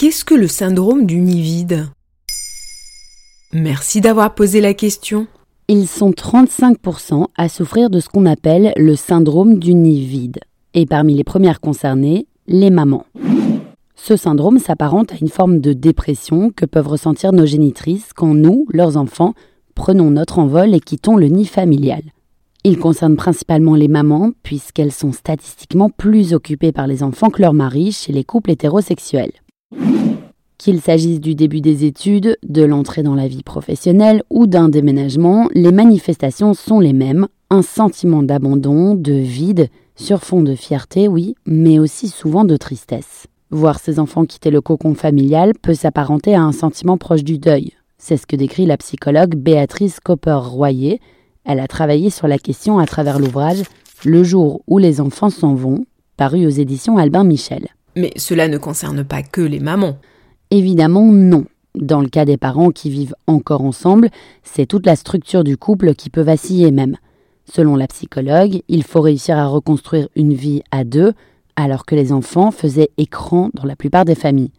Qu'est-ce que le syndrome du nid vide Merci d'avoir posé la question. Ils sont 35% à souffrir de ce qu'on appelle le syndrome du nid vide. Et parmi les premières concernées, les mamans. Ce syndrome s'apparente à une forme de dépression que peuvent ressentir nos génitrices quand nous, leurs enfants, prenons notre envol et quittons le nid familial. Il concerne principalement les mamans, puisqu'elles sont statistiquement plus occupées par les enfants que leurs maris chez les couples hétérosexuels. Qu'il s'agisse du début des études, de l'entrée dans la vie professionnelle ou d'un déménagement, les manifestations sont les mêmes, un sentiment d'abandon, de vide, sur fond de fierté, oui, mais aussi souvent de tristesse. Voir ses enfants quitter le cocon familial peut s'apparenter à un sentiment proche du deuil. C'est ce que décrit la psychologue Béatrice Copper-Royer. Elle a travaillé sur la question à travers l'ouvrage Le jour où les enfants s'en vont, paru aux éditions Albin Michel. Mais cela ne concerne pas que les mamans. Évidemment non. Dans le cas des parents qui vivent encore ensemble, c'est toute la structure du couple qui peut vaciller même. Selon la psychologue, il faut réussir à reconstruire une vie à deux, alors que les enfants faisaient écran dans la plupart des familles.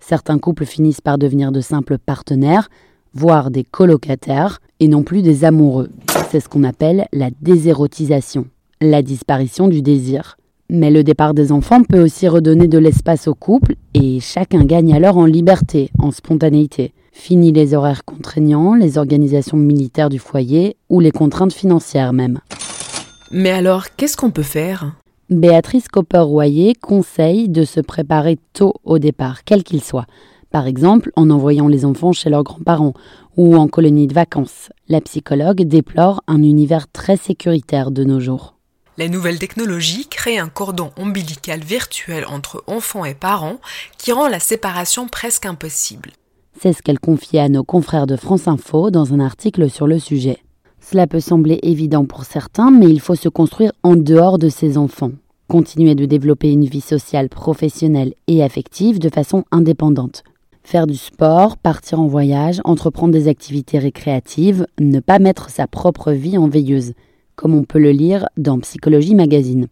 Certains couples finissent par devenir de simples partenaires, voire des colocataires, et non plus des amoureux. C'est ce qu'on appelle la désérotisation, la disparition du désir. Mais le départ des enfants peut aussi redonner de l'espace au couple et chacun gagne alors en liberté, en spontanéité. Fini les horaires contraignants, les organisations militaires du foyer ou les contraintes financières même. Mais alors, qu'est-ce qu'on peut faire? Béatrice Copper-Royer conseille de se préparer tôt au départ, quel qu'il soit. Par exemple, en envoyant les enfants chez leurs grands-parents ou en colonie de vacances. La psychologue déplore un univers très sécuritaire de nos jours. La nouvelle technologie crée un cordon ombilical virtuel entre enfants et parents qui rend la séparation presque impossible. C'est ce qu'elle confiait à nos confrères de France Info dans un article sur le sujet. Cela peut sembler évident pour certains, mais il faut se construire en dehors de ses enfants. Continuer de développer une vie sociale, professionnelle et affective de façon indépendante. Faire du sport, partir en voyage, entreprendre des activités récréatives, ne pas mettre sa propre vie en veilleuse comme on peut le lire dans Psychologie Magazine.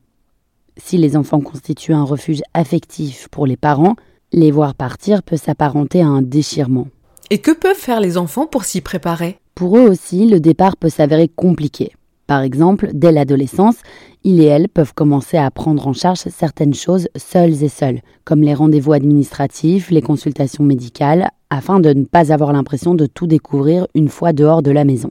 Si les enfants constituent un refuge affectif pour les parents, les voir partir peut s'apparenter à un déchirement. Et que peuvent faire les enfants pour s'y préparer? Pour eux aussi, le départ peut s'avérer compliqué. Par exemple, dès l'adolescence, ils et elles peuvent commencer à prendre en charge certaines choses seuls et seuls, comme les rendez-vous administratifs, les consultations médicales, afin de ne pas avoir l'impression de tout découvrir une fois dehors de la maison.